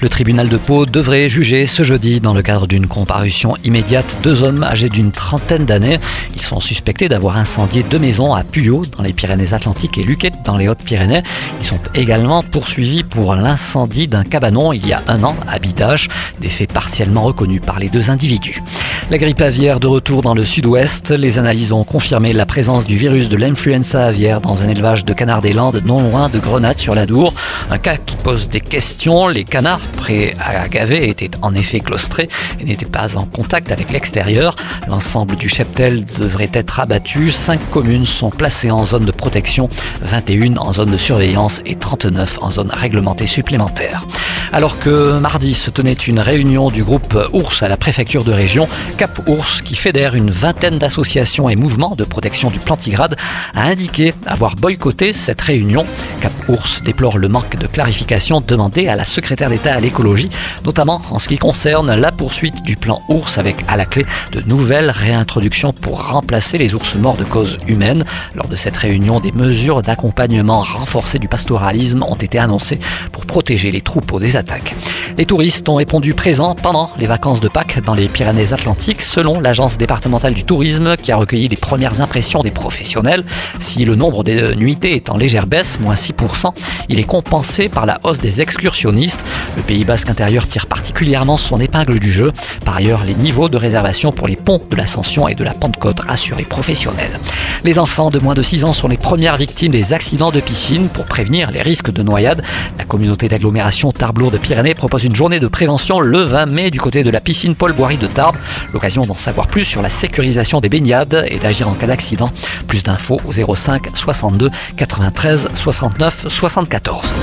Le tribunal de Pau devrait juger ce jeudi, dans le cadre d'une comparution immédiate, deux hommes âgés d'une trentaine d'années. Ils sont suspectés d'avoir incendié deux maisons à Puyot, dans les Pyrénées-Atlantiques, et Luquet, dans les Hautes-Pyrénées. Ils sont également poursuivis pour l'incendie d'un cabanon il y a un an à Bidache, des faits partiellement reconnus par les deux individus. La grippe aviaire de retour dans le sud-ouest, les analyses ont confirmé la présence du virus de l'influenza aviaire dans un élevage de canards des Landes non loin de Grenade sur la Dour. Un cas qui pose des questions. Les canards prêt à gaver était en effet claustré et n'était pas en contact avec l'extérieur. L'ensemble du cheptel devrait être abattu. Cinq communes sont placées en zone de protection, 21 en zone de surveillance et 39 en zone réglementée supplémentaire. Alors que mardi se tenait une réunion du groupe Ours à la préfecture de région, Cap Ours, qui fédère une vingtaine d'associations et mouvements de protection du plantigrade, a indiqué avoir boycotté cette réunion. Cap Ours déplore le manque de clarification demandé à la secrétaire d'État à l'écologie, notamment en ce qui concerne la poursuite du plan ours avec à la clé de nouvelles réintroductions pour remplacer les ours morts de cause humaine. Lors de cette réunion, des mesures d'accompagnement renforcées du pastoralisme ont été annoncées pour protéger les troupeaux des attaques. Les touristes ont répondu présents pendant les vacances de Pâques dans les Pyrénées-Atlantiques, selon l'agence départementale du tourisme qui a recueilli les premières impressions des professionnels. Si le nombre des nuitées est en légère baisse, moins 6%, il est compensé par la hausse des excursionnistes. Le Pays basque intérieur tire particulièrement son épingle du jeu. Par ailleurs, les niveaux de réservation pour les ponts de l'Ascension et de la Pentecôte rassurent les professionnels. Les enfants de moins de 6 ans sont les premières victimes des accidents de piscine. Pour prévenir les risques de noyade, la communauté d'agglomération Tarbes de Pyrénées propose une journée de prévention le 20 mai du côté de la piscine Paul Boiry de Tarbes. L'occasion d'en savoir plus sur la sécurisation des baignades et d'agir en cas d'accident. Plus d'infos au 05 62 93 69 74.